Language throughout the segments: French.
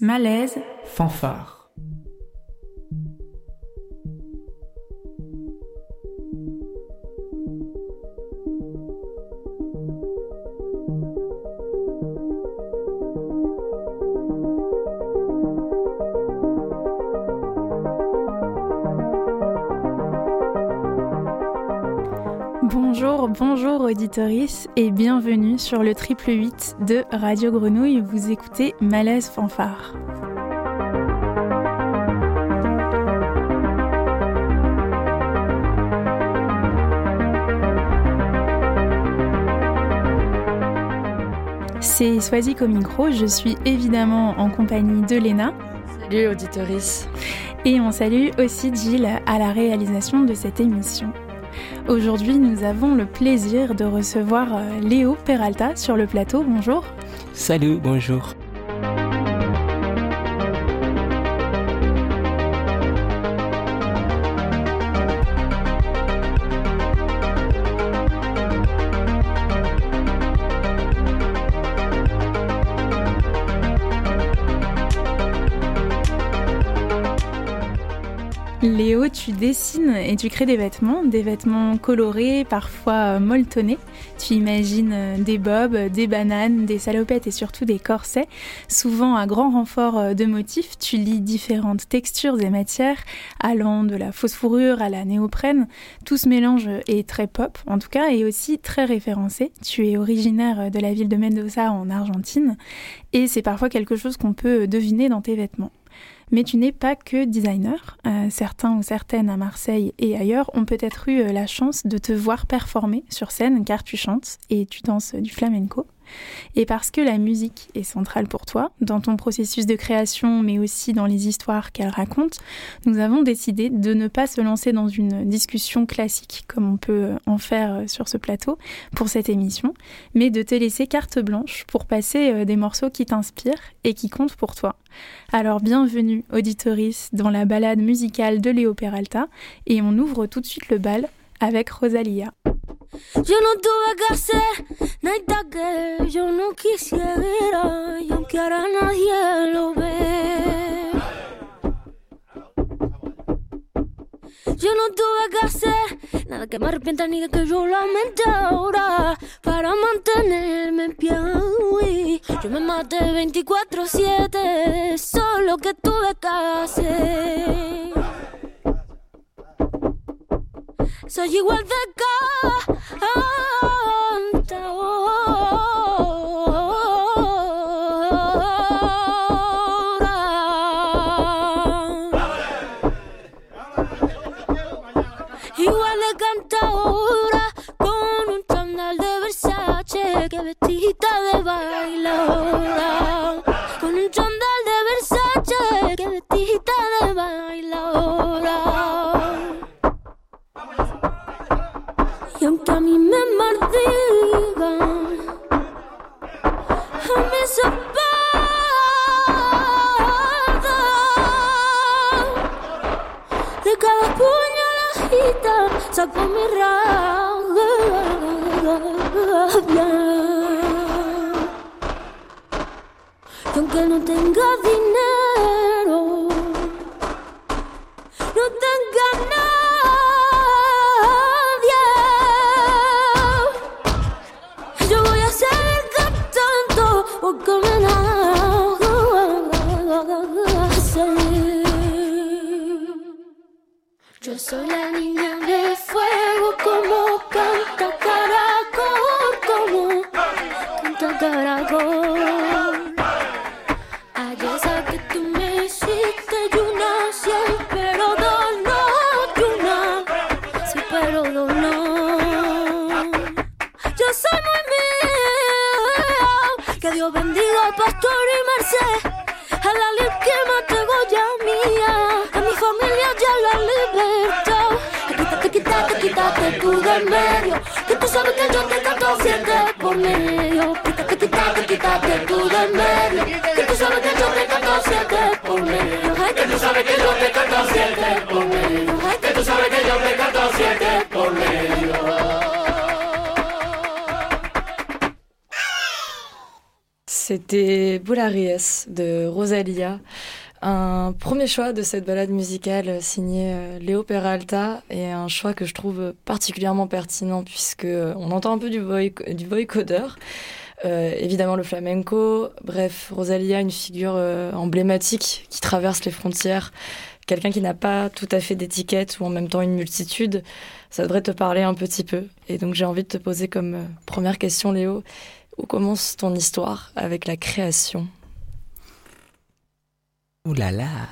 Malaise, fanfare. Bonjour, auditoris et bienvenue sur le triple 8 de Radio Grenouille. Vous écoutez Malaise Fanfare. C'est Swazik au micro, je suis évidemment en compagnie de Léna. Salut auditoris. Et on salue aussi Gilles à la réalisation de cette émission. Aujourd'hui, nous avons le plaisir de recevoir euh, Léo Peralta sur le plateau. Bonjour. Salut, bonjour. Tu dessines et tu crées des vêtements, des vêtements colorés, parfois molletonnés. Tu imagines euh, des bobs, des bananes, des salopettes et surtout des corsets, souvent à grand renfort euh, de motifs. Tu lis différentes textures et matières, allant de la fausse fourrure à la néoprène. Tout ce mélange est très pop, en tout cas, et aussi très référencé. Tu es originaire de la ville de Mendoza en Argentine, et c'est parfois quelque chose qu'on peut deviner dans tes vêtements. Mais tu n'es pas que designer. Euh, certains ou certaines à Marseille et ailleurs ont peut-être eu euh, la chance de te voir performer sur scène car tu chantes et tu danses du flamenco. Et parce que la musique est centrale pour toi, dans ton processus de création, mais aussi dans les histoires qu'elle raconte, nous avons décidé de ne pas se lancer dans une discussion classique, comme on peut en faire sur ce plateau pour cette émission, mais de te laisser carte blanche pour passer euh, des morceaux qui t'inspirent et qui comptent pour toi. Alors bienvenue, auditoris, dans la balade musicale de Léo Peralta, et on ouvre tout de suite le bal avec Rosalia. Yo no tuve que hacer nada que me arrepienta ni que yo lamente ahora para mantenerme en pie. Yo me maté 24-7, solo que tuve que hacer. Soy igual de Igual le cantaba C'était Boularies de Rosalia. Un premier choix de cette balade musicale signée euh, Léo Peralta et un choix que je trouve particulièrement pertinent puisque on entend un peu du, du voicodeur. Euh, évidemment le flamenco, bref, Rosalia, une figure euh, emblématique qui traverse les frontières, quelqu'un qui n'a pas tout à fait d'étiquette ou en même temps une multitude, ça devrait te parler un petit peu. Et donc j'ai envie de te poser comme euh, première question, Léo, où commence ton histoire avec la création? Ouh là là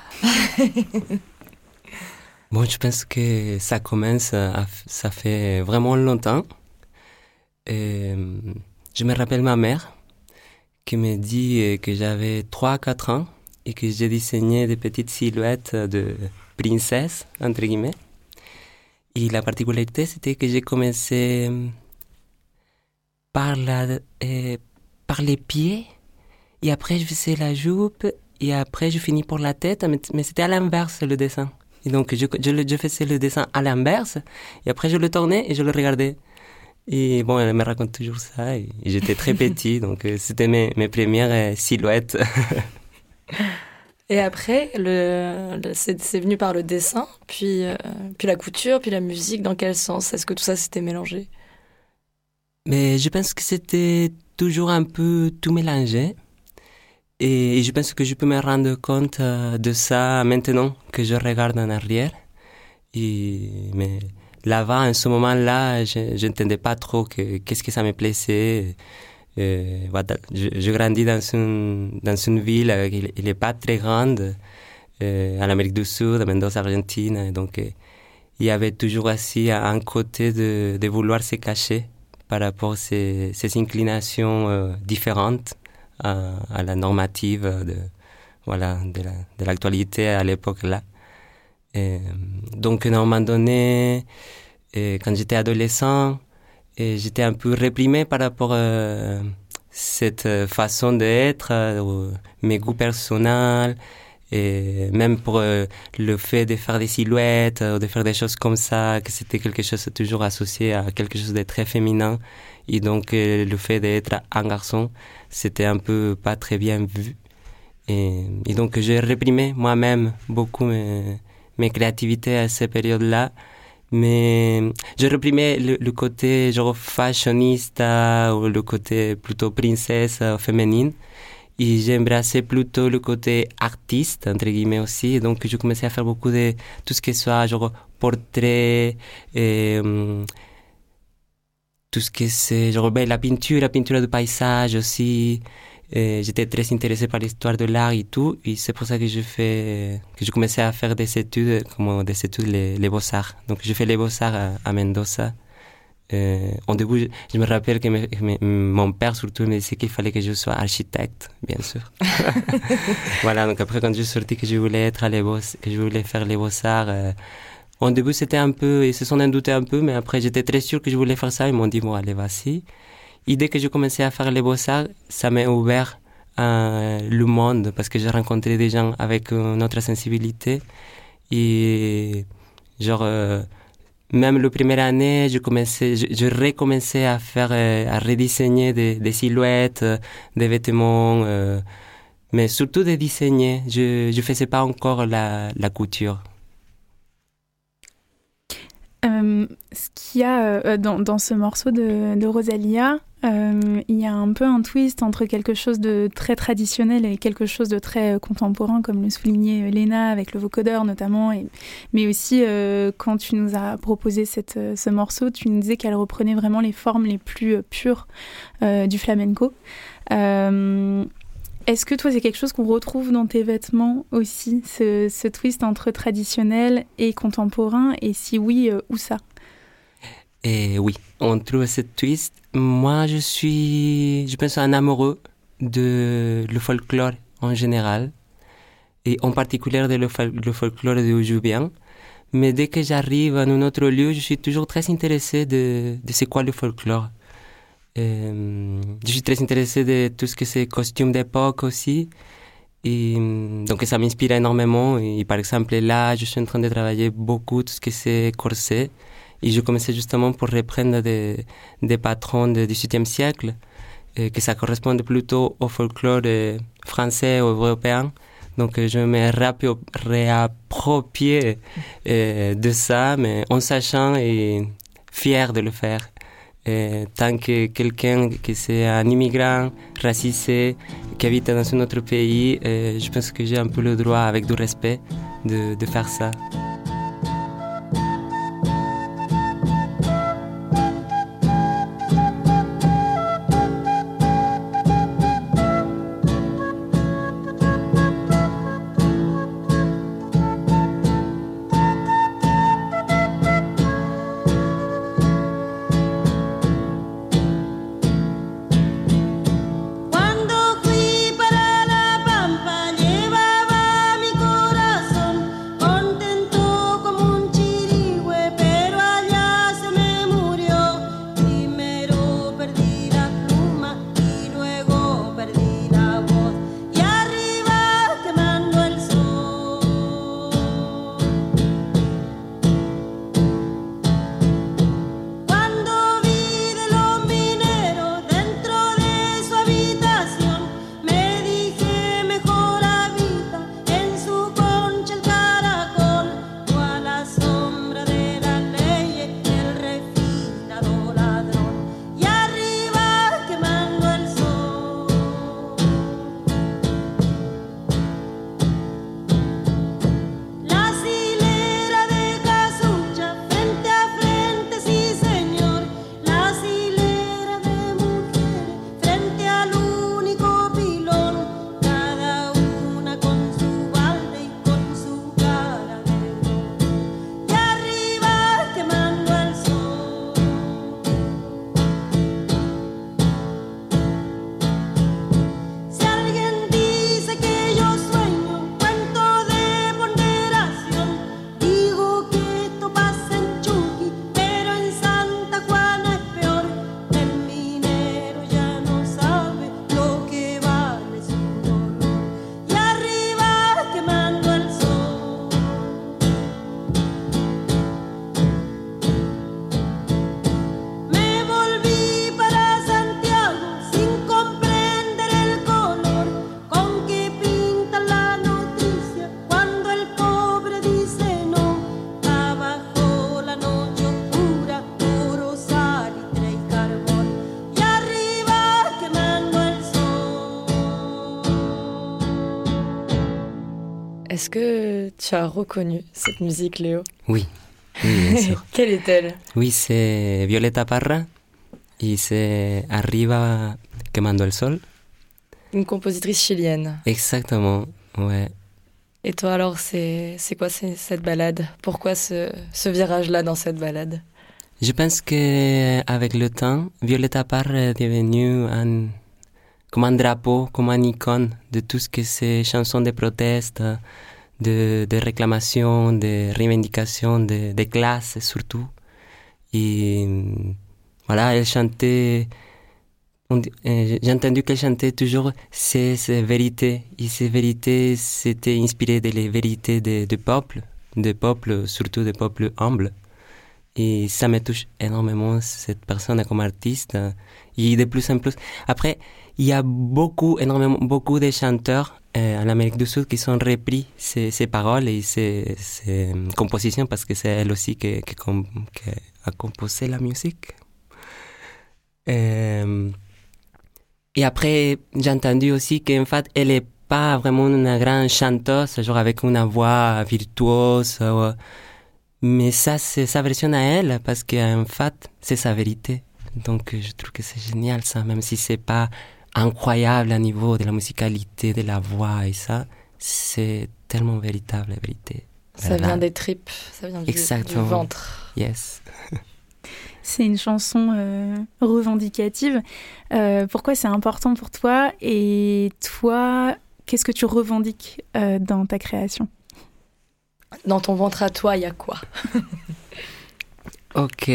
Bon, je pense que ça commence, ça fait vraiment longtemps. Et je me rappelle ma mère qui me dit euh, que j'avais 3-4 ans et que j'ai dessiné des petites silhouettes de princesses, entre guillemets. Et la particularité, c'était que j'ai commencé euh, par, la, euh, par les pieds, et après je faisais la jupe, et après je finis pour la tête, mais, c'était à l'inverse le dessin. Et donc je, je, je faisais le dessin à l'inverse, et après je le tournais et je le regardais. Et bon, elle me raconte toujours ça. Et j'étais très petit, donc euh, c'était mes, mes, premières euh, silhouettes. et après, c'est venu par le dessin, puis, euh, puis la couture, puis la musique. Dans quel sens? Est-ce que tout ça s'était mélangé? Mais je pense que c'était toujours un peu tout mélangé. Et je pense que je peux me rendre compte de ça maintenant que je regarde en arrière. Mais là-bas, en ce moment-là, je n'entendais pas trop qu'est-ce que ça me plaisait. Euh, je, grandis dans une, dans une ville euh, qui n'est pas très grande, euh, en Amérique du Sud, à Mendoza, Argentine. Donc, euh, il y avait toujours aussi un côté de, vouloir se cacher par rapport à ces, inclinations euh, différentes à, la normative de, voilà, de l'actualité à l'époque là. Et, donc, à un moment donné, quand j'étais adolescent, j'étais un peu réprimé par rapport à cette façon d'être, mes goûts personnels, et même pour le fait de faire des silhouettes, ou de faire des choses comme ça, que c'était quelque chose toujours associé à quelque chose de très féminin. Et donc, le fait d'être un garçon, c'était un peu pas très bien vu. Et, et donc, j'ai réprimé moi-même beaucoup mes, mes créativités à cette période-là. Mais je réprimais le, côté genre fashionista ou le côté plutôt princesse euh, féminine. Et j'ai embrassé plutôt le côté artiste, entre guillemets aussi. Donc, je commençais à faire beaucoup de tout ce qui soit genre portrait, et, um, tout ce que c'est genre ben, la peinture, la peinture de paysage aussi. J'étais très intéressé par l'histoire de l'art et tout, et c'est pour ça que je fais, que je commençais à faire des études, comme des études les, les beaux-arts. Donc, je fais les beaux-arts à, à, Mendoza. Euh, au début, je, je, me rappelle que me, me, mon père surtout me disait qu'il fallait que je sois architecte, bien sûr. voilà, donc après quand je suis sorti que je voulais être à les beaux, que je voulais faire les beaux-arts, euh, au début c'était un peu, ils se sont douté un peu, mais après j'étais très sûr que je voulais faire ça, ils m'ont dit bon allez vas-y. Et dès que j'ai commencé à faire les beaux-arts, ça m'a ouvert euh, le monde parce que j'ai rencontré des gens avec une autre sensibilité. Et genre, euh, même la première année, je, commençais, je, je recommençais à faire, euh, à redessiner des, silhouettes, euh, des vêtements, euh, mais surtout de dissigner. Je ne faisais pas encore la, la couture. Euh, ce qu'il y a euh, dans, dans, ce morceau de, de Rosalia, euh, il y a un peu un twist entre quelque chose de très traditionnel et quelque chose de très contemporain, comme le soulignait Léna avec le vocodeur notamment, mais aussi euh, quand tu nous as proposé ce morceau, tu nous disais qu'elle reprenait vraiment les formes les plus pures euh, du flamenco. Est-ce que toi, c'est quelque chose qu'on retrouve dans tes vêtements aussi, ce, ce, twist entre traditionnel et contemporain? Et si oui, euh, où ça? Et oui, on trouve ce twist. Moi, je suis, je pense, un amoureux de le folklore en général, et en particulier de le, le folklore de Oujoubian. Mais dès que j'arrive à un autre lieu, je suis toujours très intéressé de, de c'est quoi le folklore. Euh, je suis très intéressé de tout ce que c'est costumes d'époque aussi. Et donc ça m'inspire énormément. Et par exemple, là, je suis en train de travailler beaucoup tout ce que c'est corset. Et je commençais justement pour reprendre des, des patrons du XVIIIe siècle. et que ça corresponde plutôt au folklore euh, français ou européen. Donc je me réapproprie euh, de ça, mais en sachant et fier de le faire. Tant que quelqu'un qui c'est un immigrant racisé qui habite dans un autre pays, je pense que j'ai un peu le droit, avec du respect, de, de faire ça. Tu as reconnu cette musique, Léo? Oui, bien sûr. Quelle est-elle? Oui, c'est Violeta Parra et c'est Arriba quemando el sol. Une compositrice chilienne. Exactement, ouais. Et toi alors, c'est quoi cette balade? Pourquoi ce, ce virage-là dans cette balade? Je pense qu'avec le temps, Violeta Parra est devenue un, comme un drapeau, comme un icône de tout ce que c'est chansons de proteste, de, de réclamations, de revendications, de, de classes surtout. Et voilà, elle chantait, euh, j'ai entendu qu'elle chantait toujours ces, vérités. Et ces vérités, c'était inspiré des vérités des de peuples, des peuples, surtout des peuples humbles. Et ça me touche énormément, cette personne comme artiste. Et de plus en plus. Après, il y a beaucoup, énormément, beaucoup de chanteurs en Amérique du Sud qui sont repris ces, paroles et ces, compositions parce que c'est elle aussi qui, a composé la musique. Euh, et après, j'ai entendu aussi qu'en fait, elle est pas vraiment une grande chanteuse, genre avec une voix virtuose, mais ça, c'est sa version à elle parce qu'en fait, c'est sa vérité. Donc, je trouve que c'est génial ça, même si c'est pas incroyable à niveau de la musicalité, de la voix et ça, c'est tellement véritable la vérité. Ça vient des tripes, ça vient du, du ventre. Yes. c'est une chanson euh, revendicative. Euh, pourquoi c'est important pour toi Et toi, qu'est-ce que tu revendiques euh, dans ta création? Dans ton ventre à toi, il y a quoi? Ok.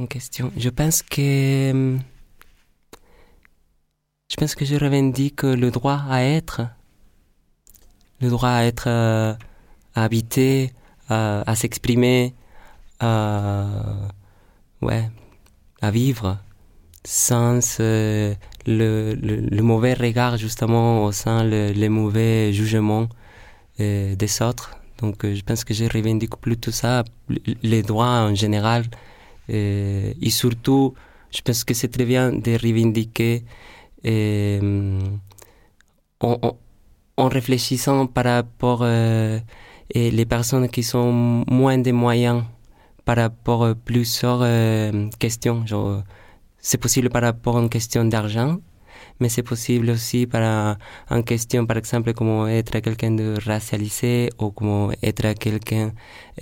Euh, question. Je pense que je pense que je revendique le droit à être, le droit à être, euh, à habiter, à, s'exprimer, à, ouais, à vivre sans euh, le, le, mauvais regard justement sein le, les mauvais jugements euh, des autres. Donc je pense que je revendique plus tout ça, les droits en général et surtout je pense que c'est très bien de revendiquer en, en, réfléchissant par rapport euh, et les personnes qui sont moins des moyens par rapport à plusieurs euh, questions. Genre, c'est possible par rapport à une question d'argent, mais c'est possible aussi par une question, par exemple, comment être quelqu'un de racialisé ou comment être quelqu'un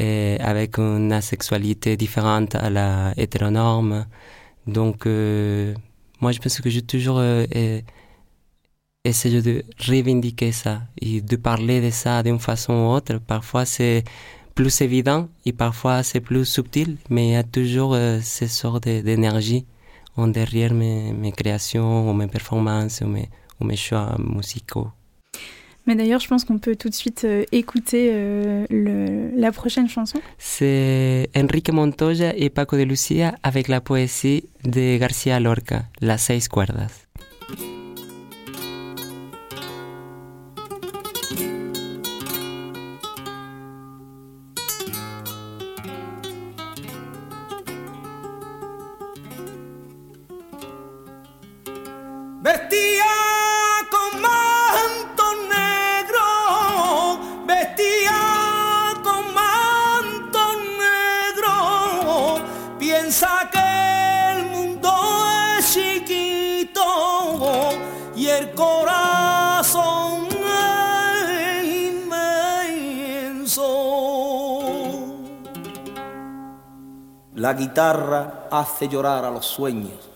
euh, avec une sexualité différente à la hétéronorme. Donc, euh, moi, je pense que j'ai toujours euh, essayé de revendiquer ça et de parler de ça d'une façon ou autre. Parfois, c'est plus évident et parfois, c'est plus subtil, mais il y a toujours ces sortes d'énergie en derrière mes, mes, créations ou mes performances ou mes, ou mes choix musicaux. Mais d'ailleurs, je pense qu'on peut tout de suite euh, écouter euh, le, la prochaine chanson. C'est Enrique Montoya et Paco de Lucia avec la poésie de García Lorca, Las seis cuerdas. Vestía con manto negro, vestía con manto negro. Piensa que el mundo es chiquito y el corazón es inmenso. La guitarra hace llorar a los sueños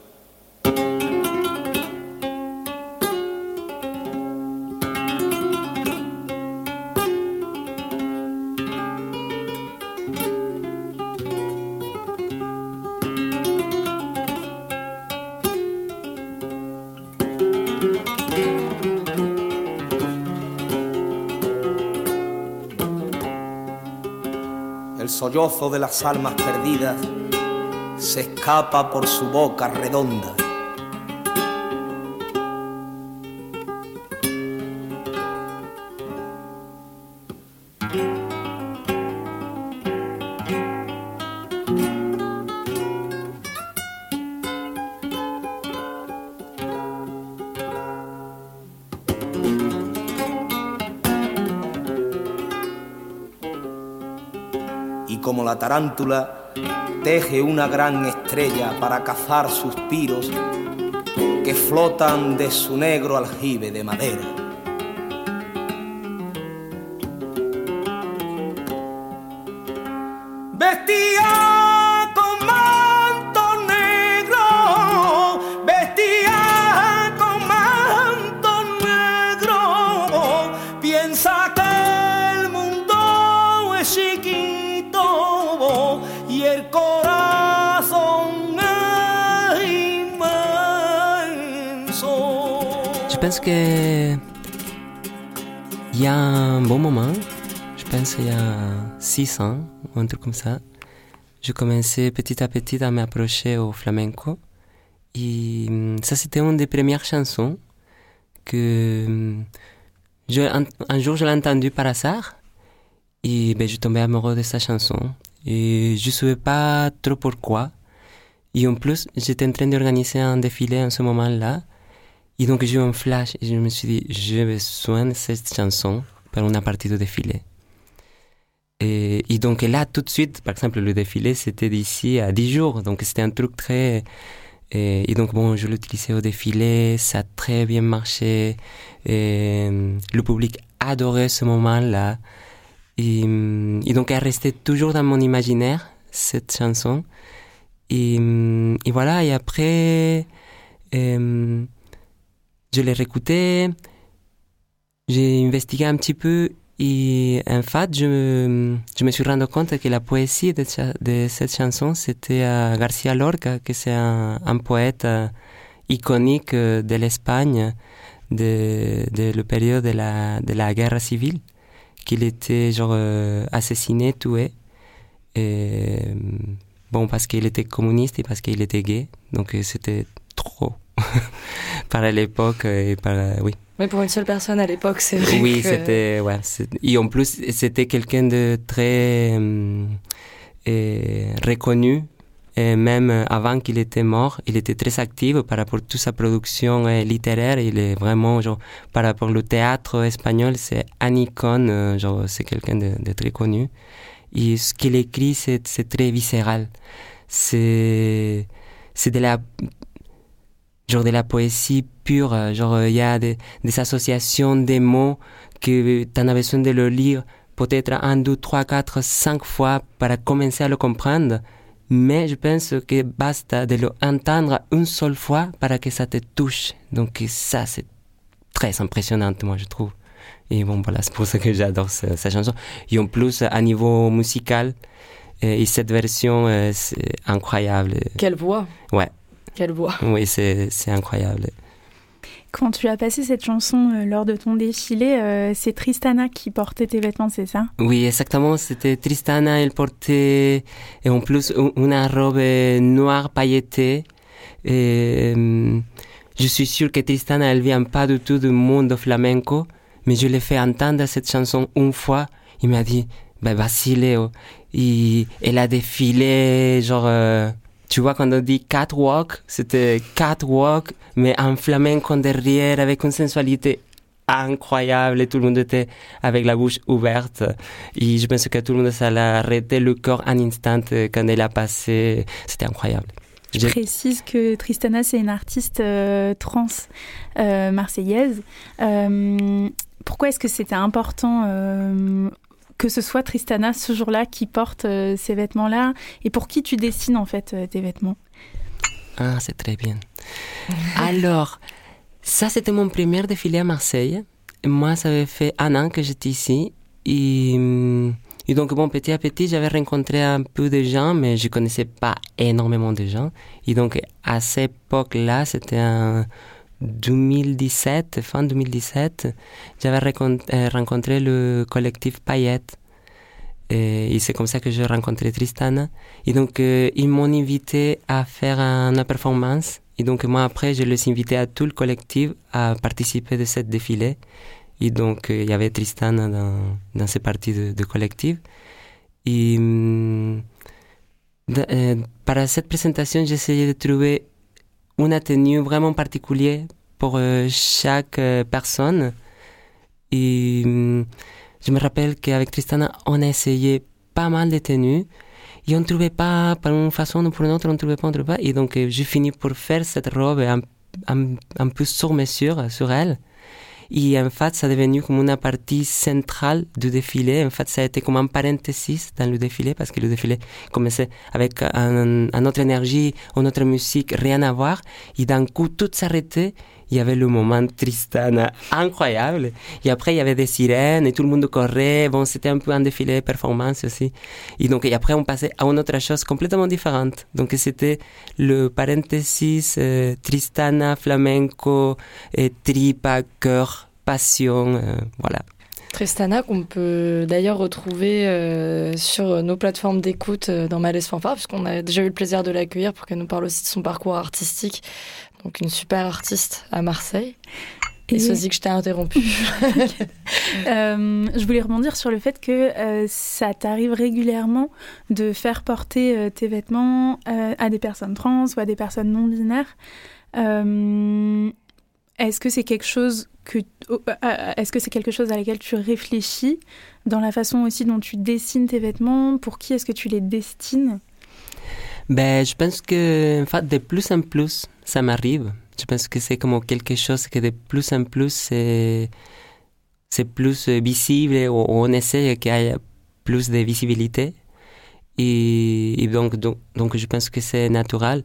sollozo de las almas perdidas se escapa por su boca redonda. Tarántula teje una gran estrella para cazar suspiros que flotan de su negro aljibe de madera. Il y a un bon moment, je pense il y a six ans, ou un truc comme ça, je commençais petit à petit à m'approcher au flamenco. Et hum, ça, c'était une des premières chansons que hum, un, jour je l'ai entendue par hasard et ben, je tombais amoureux de sa chanson. Et je ne savais pas trop pourquoi. Et en plus, j'étais en train d'organiser un défilé en ce moment-là. Et donc j'ai eu un flash et je me suis dit, j'ai besoin de cette chanson pour une partie de défilé. Et, donc là, tout de suite, par exemple, le défilé, c'était d'ici à 10 jours. Donc c'était un truc très... Et, donc bon, je l'utilisais au défilé, ça a très bien marché. Le public adorait ce moment-là. Et, donc elle restait toujours dans mon imaginaire, cette chanson. Et, et voilà, et après... Euh, je l'ai réécouté, j'ai investigué un petit peu et en fait, je me, suis rendu compte que la poésie de, cette chanson, c'était à Garcia Lorca, que c'est un, un, poète euh, iconique euh, de l'Espagne de, de la période de la, de la guerre civile, qu'il était genre euh, assassiné, tué. Et, bon, parce qu'il était communiste et parce qu'il était gay. Donc c'était trop. par l'époque et par. oui. Mais pour une seule personne à l'époque, c'est vrai. Oui, c'était. Ouais, et en plus, c'était quelqu'un de très reconnu et même avant qu'il était mort, il était très actif par rapport à toute sa production littéraire. Il est vraiment, genre, par rapport au théâtre espagnol, c'est un icône, genre, c'est quelqu'un de, très connu. Et ce qu'il écrit, c'est, c'est très viscéral. C'est, c'est de la, genre de la poésie pure. Genre, il y a des, des associations des mots que tu en as besoin de le lire peut-être un, deux, trois, quatre, cinq fois pour commencer à le comprendre mais je pense que basta de l'entendre une seule fois pour que ça te touche. Donc ça, c'est très impressionnant, moi, je trouve. Et bon, voilà, c'est pour ça que j'adore cette, chanson. Et en plus, à niveau musical, euh, et cette version, euh, c'est incroyable. Quelle voix Ouais. Quelle voix Oui, c'est incroyable. Quand tu as passé cette chanson euh, lors de ton défilé, euh, c'est Tristana qui portait tes vêtements, c'est ça? Oui, exactement. C'était Tristana. Elle portait et en plus une robe noire pailletée. Et, euh, je suis sûr que Tristana, elle vient pas du tout du monde flamenco, mais je l'ai fait entendre cette chanson une fois. Il m'a dit, bah, vas-y Léo. Et elle a défilé, genre, tu vois, quand on dit catwalk, c'était catwalk, mais en flamenco derrière, avec une sensualité incroyable et tout le monde était avec la bouche ouverte. Et je pense que tout le monde s'est arrêté le corps un instant quand elle a passé. C'était incroyable. Je précise que Tristana, c'est une artiste euh, trans euh, marseillaise. Euh, pourquoi est-ce que c'était important que ce soit Tristana ce jour-là qui porte euh, ces vêtements-là et pour qui tu dessines en fait euh, tes vêtements Ah, c'est très bien. Alors, ça c'était mon premier défilé à Marseille. Moi, ça avait fait un an que j'étais ici et, mm, et, donc bon, petit à petit, j'avais rencontré un peu de gens, mais je connaissais pas énormément de gens. Et donc à cette époque-là, c'était un 2017, fin 2017, j'avais euh, rencontré le collectif Payette. Et, c'est comme ça que j'ai rencontré Tristan. Et donc, euh, ils m'ont invité à faire une performance. Et donc, moi, après, je les invité à tout le collectif à participer de cette défilé. Et donc, euh, il y avait Tristan dans, dans ces parties de, collectif. Et hum, par cette présentation, j'essayais de trouver une tenue vraiment particulière pour euh, chaque euh, personne. Et hum, je me rappelle qu'avec Tristana, on a essayé pas mal de tenues et on ne trouvait pas, par une façon ou pour une autre, on ne trouvait pas, on ne pas. Et donc, euh, j'ai fini pour faire cette robe un, un, un peu sur mesure sur elle. Et en fait, ça est devenu comme une partie centrale du défilé. En fait, ça a été comme un parenthèse dans le défilé parce que le défilé commençait avec un, une autre énergie, une autre musique, rien à voir. Et d'un coup, tout s'arrêtait. Il y avait le moment Tristana incroyable. Et après, il y avait des sirènes et tout le monde courait. Bon, c'était un peu un défilé performance aussi. Et donc, et après, on passait à une autre chose complètement différente. Donc, c'était le parenthèse euh, Tristana, flamenco, tripa, cœur, passion, euh, voilà. Tristana, qu'on peut d'ailleurs retrouver euh, sur nos plateformes d'écoute euh, dans Malaise Fanfare, puisqu'on a déjà eu le plaisir de l'accueillir pour qu'elle nous parle aussi de son parcours artistique. Donc, une super artiste à Marseille. Et, Sosie, que je t'ai interrompu. je voulais rebondir sur le fait que ça t'arrive régulièrement de faire porter tes vêtements à des personnes trans ou à des personnes non binaires. Est-ce que c'est quelque chose que oh, euh, euh, est-ce que c'est quelque chose à laquelle tu réfléchis dans la façon aussi dont tu dessines tes vêtements? Pour qui est-ce que tu les destines? Ben, je pense que en fait, de plus en plus, ça m'arrive. Je pense que c'est comme quelque chose que de plus en plus c'est plus visible on essaie qu'il y ait plus de visibilité. Et, donc, donc, donc, je pense que c'est naturel.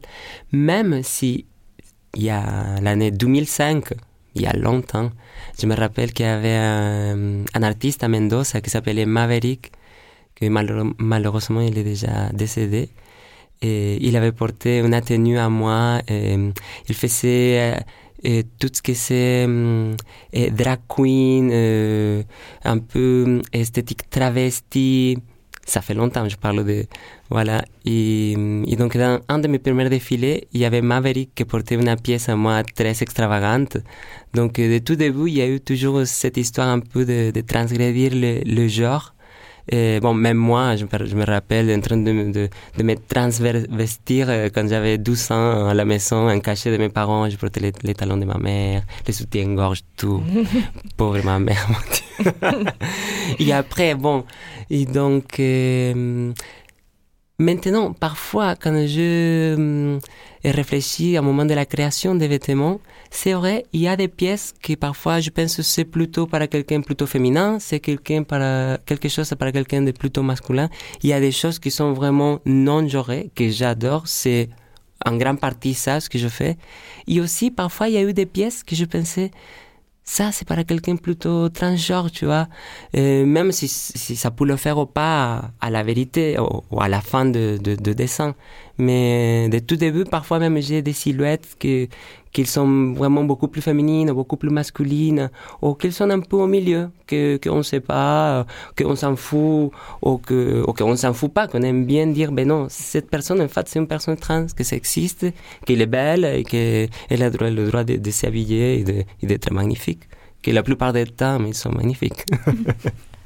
Même si il y a l'année 2005, il y a longtemps, je me rappelle qu'il y avait un, artiste à Mendoza qui s'appelait Maverick, que malheureusement il est déjà décédé. Et il avait porté une tenue à moi. Et il faisait euh, tout ce que c'est euh, drag queen, euh, un peu esthétique travesti. ça fait longtemps, je parle de... Voilà. Et, donc, dans un de mes premiers défilés, il y avait Maverick qui portait une pièce à moi très extravagante. Donc, de tout début, il y a eu toujours cette histoire un peu de, de le genre. Et bon, même moi, je, je me rappelle en train de, de, de me transvestir euh, quand j'avais 12 ans à la maison, en cachet de mes parents. Je portais les, les talons de ma mère, les soutiens-gorge, tout. Pauvre ma mère, mon Dieu. et après, bon, et donc, euh, maintenant, parfois, quand je euh, réfléchis au moment de la création des vêtements, c'est vrai, il y a des pièces que parfois je pense que c'est plutôt para quelqu'un plutôt féminin, c'est quelqu'un para quelque chose para quelqu'un de plutôt masculin. Il y a des choses qui sont vraiment non genrées que j'adore, c'est en grande partie ça ce que je fais. Et aussi parfois il y a eu des pièces que je pensais ça c'est para quelqu'un plutôt transgenre, tu vois. Euh, même si, ça peut le faire ou pas à, la vérité ou, à la fin de, de dessin. Mais de tout début, parfois même j'ai des silhouettes que, qu'ils sont vraiment beaucoup plus féminines, beaucoup plus masculines, ou qu'ils sont un peu au milieu, que qu'on ne sait pas, qu'on s'en fout, ou que ou qu'on s'en fout pas, qu'on aime bien dire, ben non, cette personne en fait c'est une personne trans, que ça existe, qu'elle est belle et qu'elle a le droit de s'habiller et d'être magnifique, que la plupart des temps, ils sont magnifiques.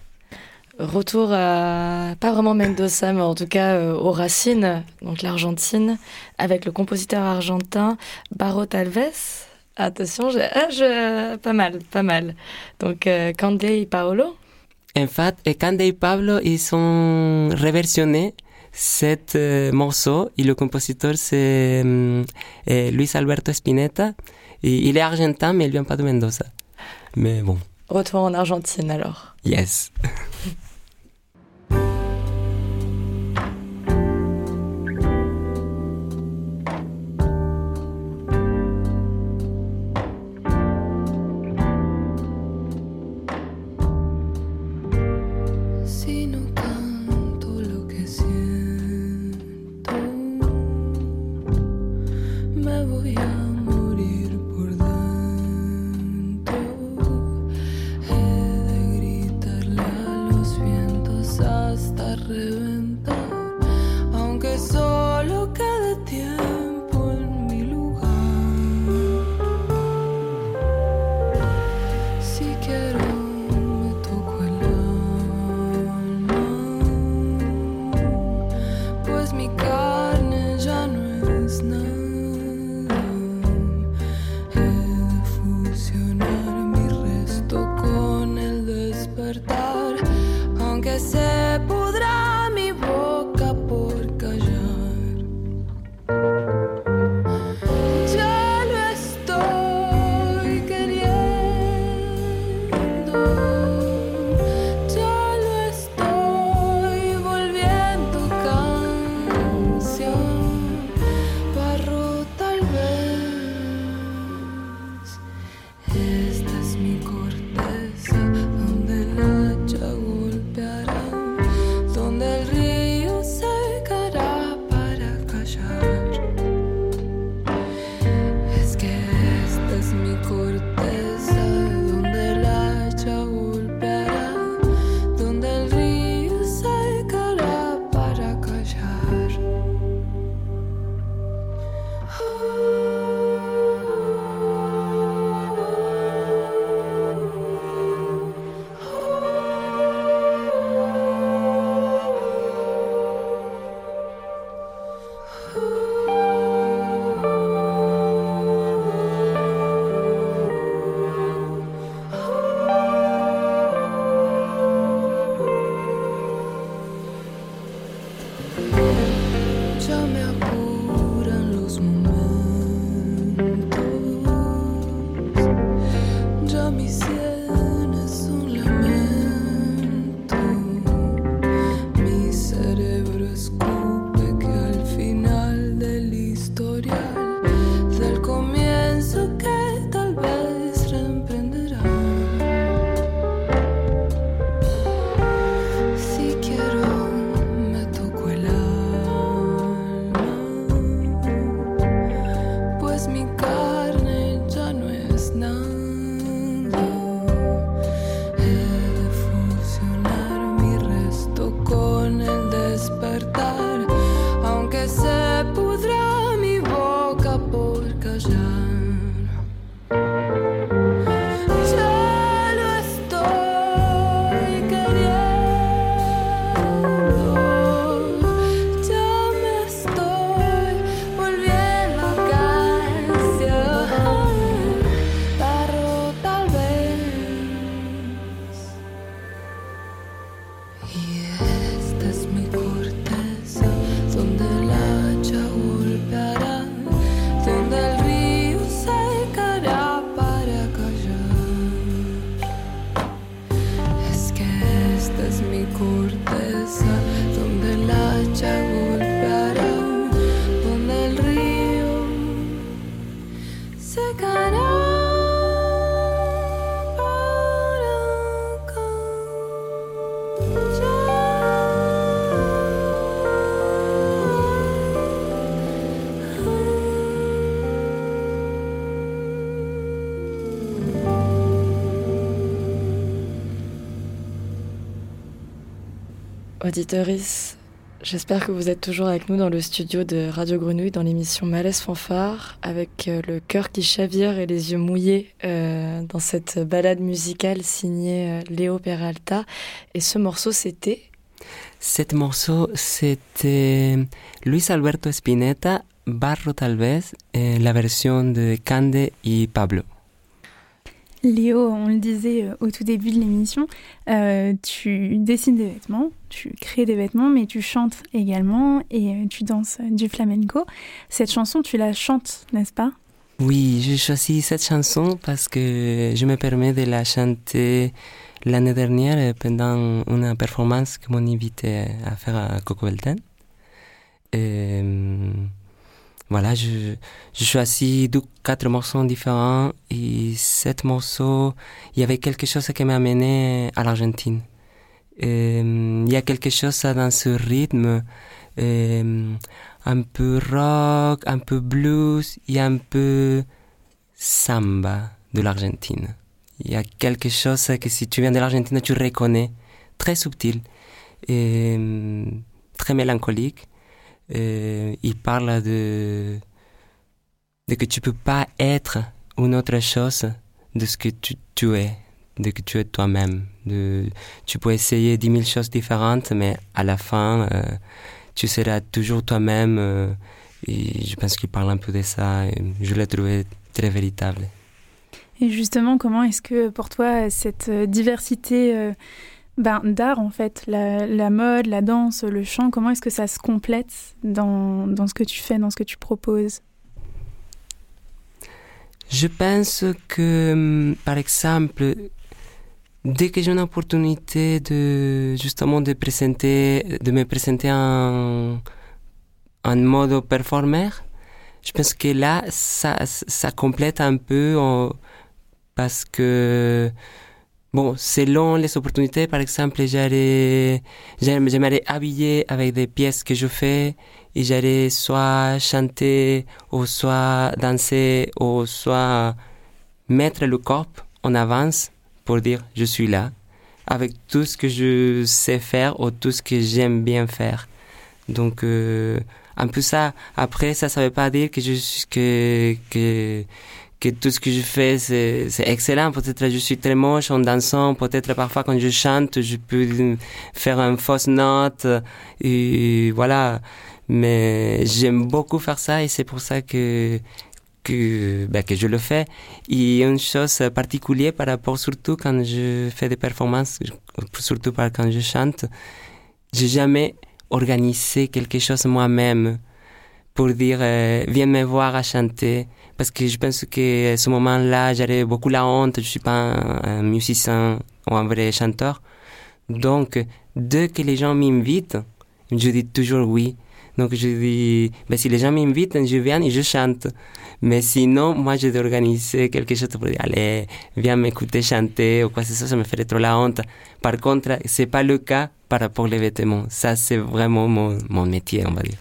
Retour à, pas vraiment Mendoza, mais en tout cas euh, aux racines, donc l'Argentine, avec le compositeur argentin Barot Alves. Attention, ah, je, pas mal, pas mal. Donc euh, et Paolo. En fait, Cande et Pablo, ils sont réversionnés cet euh, morceau et le compositeur c'est euh, Luis Alberto Spinetta. Et il est argentin, mais il vient pas de Mendoza. Mais bon. Retour en Argentine alors. Yes. Esta es mi corteza Auditeuris, j'espère que vous êtes toujours avec nous dans le studio de Radio Grenouille dans l'émission Malaise Fanfare avec euh, le cœur qui chavire et les yeux mouillés euh, dans cette balade musicale signée euh, Léo Peralta. Et ce morceau, c'était? Cet morceau, c'était Luis Alberto Spinetta, Barro tal vez, et la version de Cande et Pablo. Léo, on le disait euh, au tout début de l'émission, euh, tu dessines des vêtements, tu crées des vêtements, mais tu chantes également et euh, tu danses du flamenco. Cette chanson, tu la chantes, n'est-ce pas? Oui, j'ai choisi cette chanson parce que je me permets de la chanter l'année dernière pendant une performance que m'ont invité à faire à Coco Belten. Et, voilà, je, je choisis deux, quatre morceaux différents et sept morceaux, il y avait quelque chose qui m'a amené à l'Argentine. Euh, Il y a quelque chose dans ce rythme, euh, un peu rock, un peu blues et un peu samba de l'Argentine. Il y a quelque chose que si tu viens de l'Argentine, tu reconnais, très subtil et euh, très mélancolique. Euh, il parle de, de que tu peux pas être une autre chose de ce que tu, es, de que tu es toi-même. Tu peux essayer dix mille choses différentes, mais à la fin, euh, tu seras toujours toi-même. euh, je pense qu'il parle un peu de ça. Je l'ai trouvé très véritable. Et justement, comment est-ce que pour toi, cette diversité ben, d'art, en fait, la, mode, la danse, le chant, comment est-ce que ça se complète dans, dans ce que tu fais, dans ce que tu proposes? Je pense que, hum, par exemple, dès que j'ai une opportunité de justement de présenter, de me présenter en, en mode performeur, je pense que là, ça, ça complète un peu parce que, bon, selon les opportunités, par exemple, j'allais, j'aime- j'aimerais habiller avec des pièces que je fais et j'allais soit chanter ou soit danser ou soit mettre le corps en avance pour dire je suis là avec tout ce que je sais faire ou tout ce que j'aime bien faire. Donc euh, un peu ça. Après ça, ça veut pas dire que je que que que tout ce que je fais c'est excellent. Peut-être je suis très moche en dansant. Peut-être parfois quand je chante, je peux faire une fausse note et voilà. Mais j'aime beaucoup faire ça et c'est pour ça que que, ben, que je le fais. Et une chose particulière par rapport, surtout quand je fais des performances, surtout quand je chante, j'ai jamais organisé quelque chose moi-même pour dire euh, viens me voir à chanter parce que je pense que ce moment-là j'avais beaucoup la honte. Je suis pas un, musicien ou un vrai chanteur. Donc dès que les gens m'invitent je dis toujours oui. Donc je dis ben, si les gens m'invitent je viens et je chante. Mais sinon moi je dois organiser quelque chose pour dire allez viens m'écouter chanter ou quoi que ce soit ça me ferait trop la honte. Par contre c'est pas le cas par rapport aux vêtements. Ça c'est vraiment mon, mon métier on va dire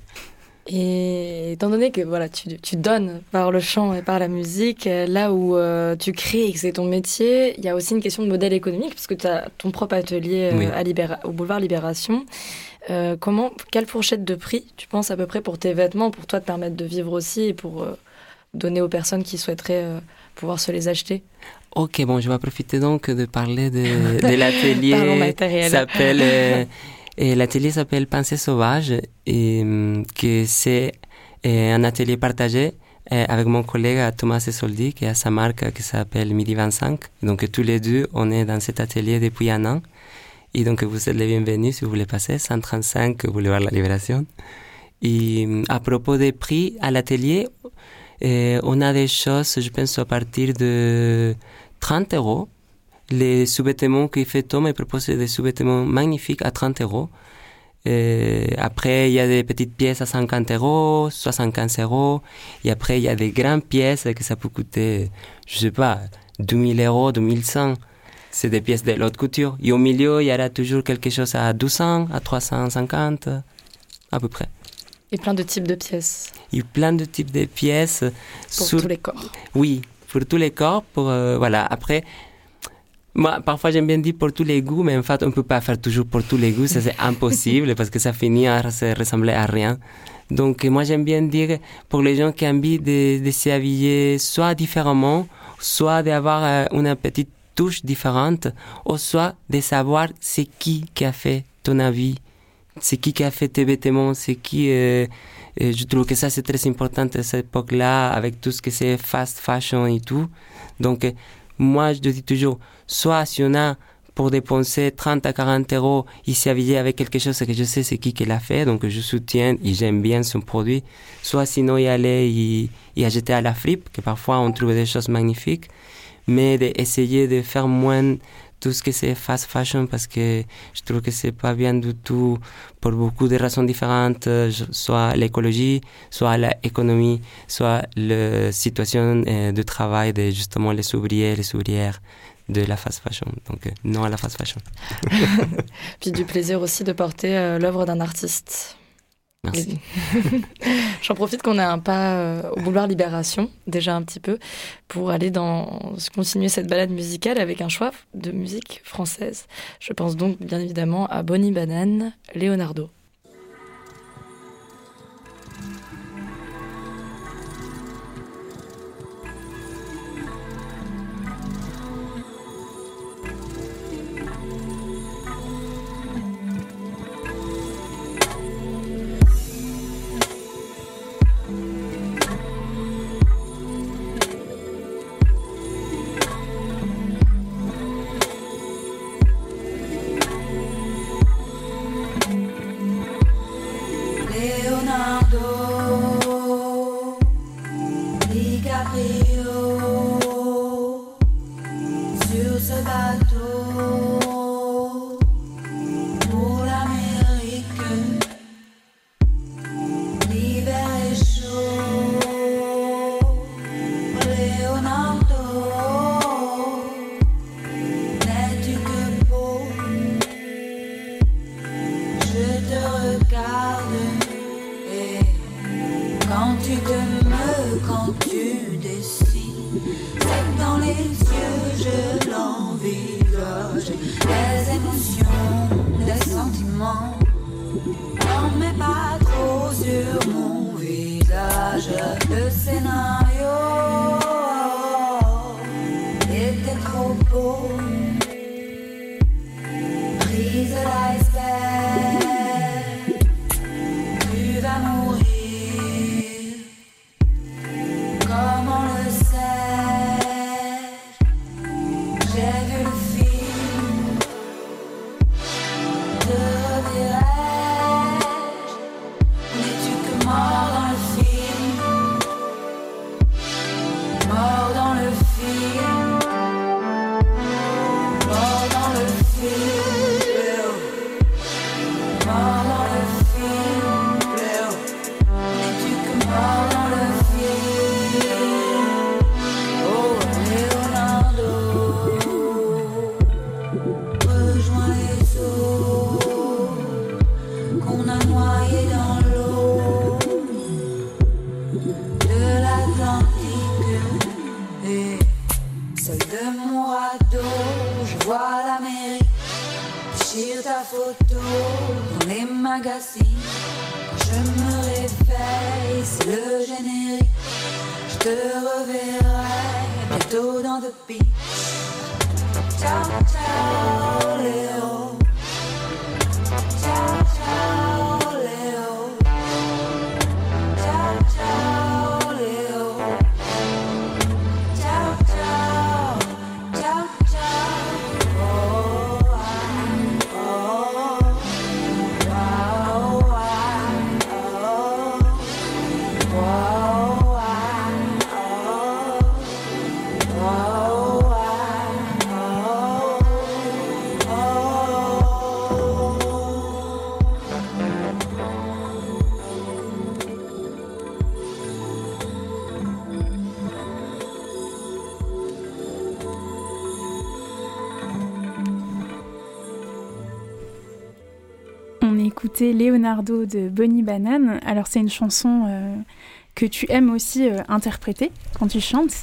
Et étant donné que voilà, tu, tu donnes par le chant et par la musique, euh, là où euh, tu crées et que c'est ton métier, il y a aussi une question de modèle économique, parce que tu as ton propre atelier euh, Oui. à Libéra- au boulevard Libération. Euh, comment, quelle fourchette de prix tu penses à peu près pour tes vêtements, pour toi te permettre de vivre aussi et pour donner aux personnes qui souhaiteraient pouvoir se les acheter? Ok, bon, je vais profiter donc de parler de, de l'atelier. s'appelle et l'atelier s'appelle Pensée sauvage et hum, que c'est euh, un atelier partagé euh, avec mon collègue Thomas Soldi qui a sa marque qui s'appelle Midi 25. Donc tous les deux, on est dans cet atelier depuis un an. Et donc vous êtes les bienvenus si vous voulez passer, 135 boulevard La Libération. Et hum, à propos des prix à l'atelier, euh, on a des choses, je pense, à partir de 30 euros. Les sous-vêtements qu'il fait Tom, il propose des sous-vêtements magnifiques à 30 euros. Euh, après, il y a des petites pièces à 50 euros, 75 euros. Et après, il y a des grandes pièces que ça peut coûter, je sais pas, 2000 euros, 2100. C'est des pièces de l'autre couture. Et au milieu, il y aura toujours quelque chose à 200, à 350, à peu près. Et plein de types de pièces Il y a plein de types de pièces. pour sur- tous les corps. oui, pour tous les corps. Pour, euh, voilà. Après, Moi, parfois, j'aime bien dire pour tous les goûts, mais en fait, on ne peut pas faire toujours pour tous les goûts. Ça, c'est impossible parce que ça finit à se ressembler à rien. Donc, moi, j'aime bien dire pour les gens qui ont envie de, s'habiller soit différemment, soit d'avoir euh, une petite touche différente, ou soit de savoir c'est qui qui a fait ton avis, c'est qui qui a fait tes vêtements, c'est qui... Euh, je trouve que ça, c'est très important à cette époque-là, avec tout ce que c'est fast fashion et tout. Donc, moi, je dis toujours, soit si on a pour dépenser 30 à 40 euros, il s'est habillé avec quelque chose que je sais c'est qui qui l'a fait, donc je soutiens et j'aime bien son produit. Soit sinon y aller y, y acheter à la fripe, que parfois on trouve des choses magnifiques, mais d'essayer de faire moins tout ce que c'est fast fashion parce que je trouve que c'est pas bien du tout pour beaucoup de raisons différentes, soit l'écologie, soit l'économie, soit la situation euh, de travail de justement les ouvriers, les ouvrières de la fast fashion. Donc euh, non à la fast fashion. Puis du plaisir aussi de porter euh, l'œuvre d'un artiste. Merci. J'en profite qu'on a un pas euh, au boulevard Libération, déjà un petit peu, pour aller dans continuer cette balade musicale avec un choix de musique française. Je pense donc bien évidemment à Bonnie Banane, Leonardo. Leonardo Le scénario Leonardo de Bonnie Banane. Alors c'est une chanson euh, que tu aimes aussi euh, interpréter quand tu chantes.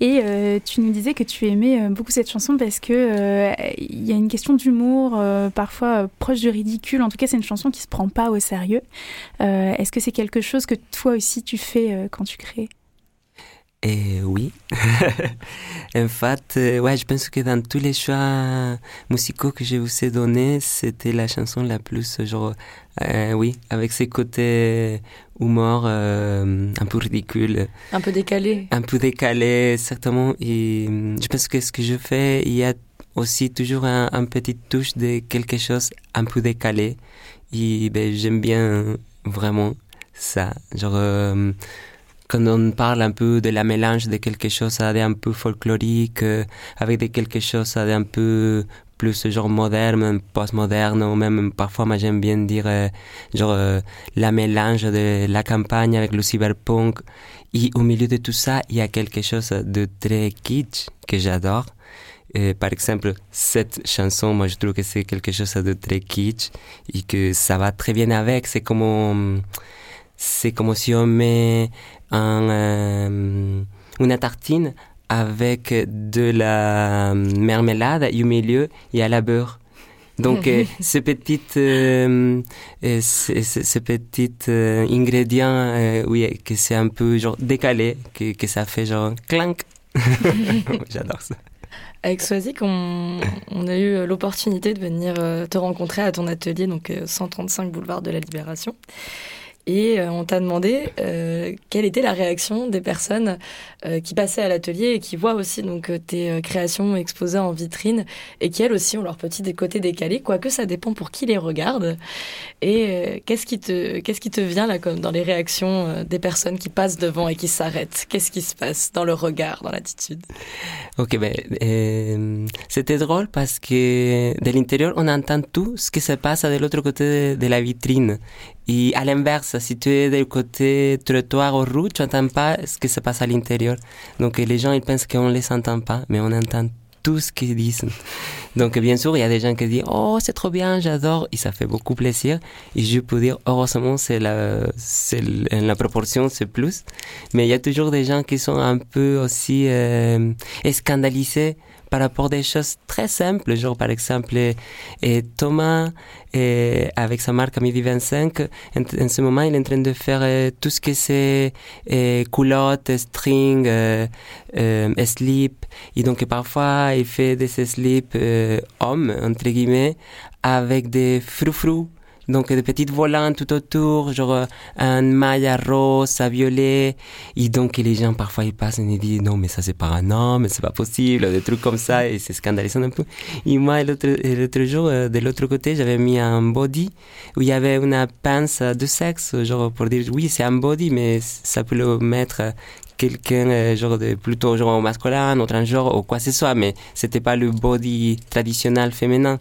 Et euh, tu nous disais que tu aimais beaucoup cette chanson parce que il y a une question d'humour, parfois proche du ridicule. En tout cas, c'est une chanson qui se prend pas au sérieux. Est-ce que c'est quelque chose que toi aussi tu fais quand tu crées? Et oui. en fait, euh, ouais, je pense que dans tous les choix musicaux que je vous ai donnés, c'était la chanson la plus, genre, euh, oui, avec ses côtés humour euh, un peu ridicule, Un peu décalé. un peu décalé, certainement. Et hum, je pense que ce que je fais, il y a aussi toujours un, un petit touche de quelque chose un peu décalé. Et ben, j'aime bien vraiment ça. Genre, euh, quand on parle un peu de la mélange de quelque chose de un peu folklorique euh, avec de quelque chose de un peu plus genre moderne, postmoderne, ou même parfois moi j'aime bien dire euh, genre euh, la mélange de la campagne avec le cyberpunk. Et au milieu de tout ça, il y a quelque chose de très kitsch que j'adore. Euh, par exemple, cette chanson, moi je trouve que c'est quelque chose de très kitsch et que ça va très bien avec. C'est comme, c'est comme si on met un, euh, une tartine avec de la marmelade et au milieu il y a la beurre. Donc euh, ce petit, euh, euh, ce, ce- ce petit euh, ingrédient, euh, oui, que c'est un peu genre décalé, que, que ça fait genre clank. J'adore ça. Avec Swazik, on, on a eu l'opportunité de venir euh, te rencontrer à ton atelier, donc euh, 135 boulevard de la Libération. Et euh, on t'a demandé euh, quelle était la réaction des personnes euh, qui passaient à l'atelier et qui voient aussi donc tes créations exposées en vitrine et qui elles aussi ont leur petit côté décalé, quoique ça dépend pour qui les regarde. Et qu'est-ce qui te qu'est-ce qui te vient là comme dans les réactions des personnes qui passent devant et qui s'arrêtent? Qu'est-ce qui se passe dans le regard, dans l'attitude? Ok, ben, c'était drôle parce que de l'intérieur, on entend tout ce qui se passe de l'autre côté de la vitrine. Et à l'inverse, si tu es du côté trottoir ou rue, tu n'entends pas ce qui se passe à l'intérieur. Donc les gens, ils pensent qu'on ne les entend pas, mais on entend tout ce qu'ils disent. Donc bien sûr, il y a des gens qui disent « Oh, c'est trop bien, j'adore » et ça fait beaucoup plaisir. Et je peux dire, heureusement, c'est la, c'est l- la proportion, c'est plus. Mais il y a toujours des gens qui sont un peu aussi euh, scandalisés par rapport à des choses très simples, genre par exemple euh, Thomas avec sa marque Midi 25, en, ce moment il est en train de faire euh, tout ce que c'est euh, culottes, string, euh, euh, slip, et donc parfois il fait des slips hommes entre guillemets avec des froufrous. Donc des petites volantes tout autour, genre euh, un maille à rose, à violet. Et donc les gens parfois ils passent et ils disent non mais ça c'est pas un homme, c'est pas possible, des trucs comme ça et c'est scandalisant un peu. Et moi l'autre jour euh, de l'autre côté j'avais mis un body où il y avait une pince de sexe, genre pour dire oui c'est un body mais ça peut le mettre quelqu'un euh, genre de plutôt genre masculin ou transgenre ou quoi que ce soit mais c'était pas le body traditionnel féminin.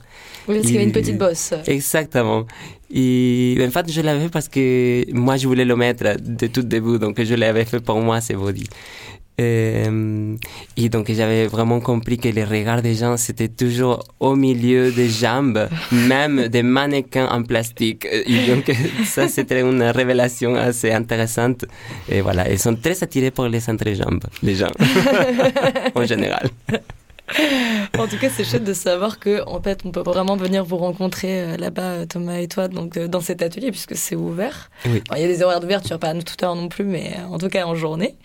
Oui, parce qu'il y a une petite bosse. Exactement. Et en fait, je l'avais parce que moi, je voulais le mettre de tout début, donc je l'avais fait pour moi, ce body. Euh, et donc, j'avais vraiment compris que les regards des gens, c'était toujours au milieu des jambes, même des mannequins en plastique. Et donc, ça, c'était une révélation assez intéressante. Et voilà, ils sont très attirés pour les entrejambes, les gens, en général. En tout cas, c'est chouette de savoir que en fait, on peut vraiment venir vous rencontrer euh, là-bas, euh, Thomas et toi, donc euh, dans cet atelier, puisque c'est ouvert. Oui. Bon, Il y a des horaires d'ouverture, pas à toute heure non plus, mais euh, en tout cas en journée.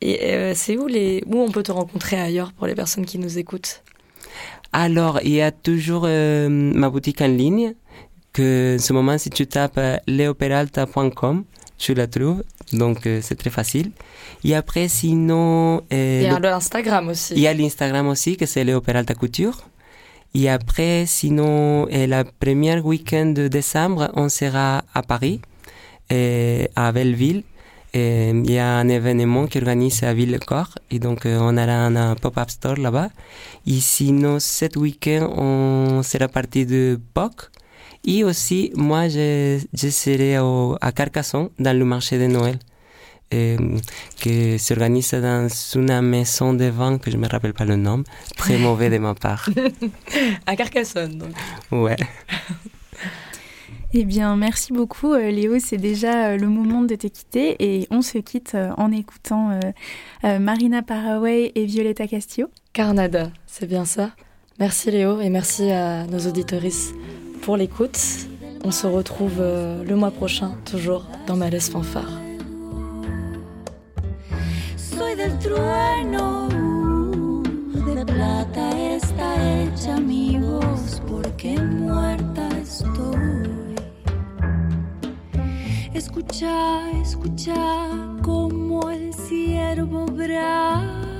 Et c'est où les où on peut te rencontrer ailleurs pour les personnes qui nous écoutent? Alors, il y a toujours ma boutique en ligne, que en ce moment, si tu tapes leoperalta.com, tu la trouves, donc euh, c'est très facile. Et après, sinon, euh, Il y a le- le Instagram aussi. il y a l'Instagram aussi, que c'est Leoperalta Couture. Et après, sinon, euh, la première week-end de décembre, on sera à Paris, euh, à Belleville. Et il y a un événement qui organise à Villecor et donc euh, on aura un, un pop-up store là-bas. Et sinon, cet week-end, on sera parti de POC. Et aussi, moi, je, je serai au- à Carcassonne, dans le marché de Noël, euh, qui s'organise dans une maison de vin que je me rappelle pas le nom. Très mauvais de ma part. À Carcassonne. Donc. Ouais. Eh bien, merci beaucoup, euh, Léo. C'est déjà euh, le moment de te quitter et on se quitte euh, en écoutant Marina Paraway et Violetta Castillo. Carnada, c'est bien ça. Merci Léo et merci à nos auditoristes pour l'écoute. On se retrouve le mois prochain, toujours dans Malaise Fanfare. Soy del trueno, de plata está hecha mi voz, porque muerta estoy. Escucha, escucha como el ciervo brama,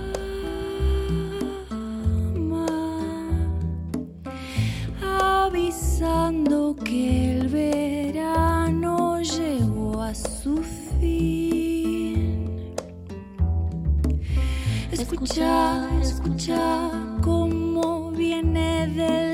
avisando que el verano llegó a su fin. Escucha, escucha cómo viene de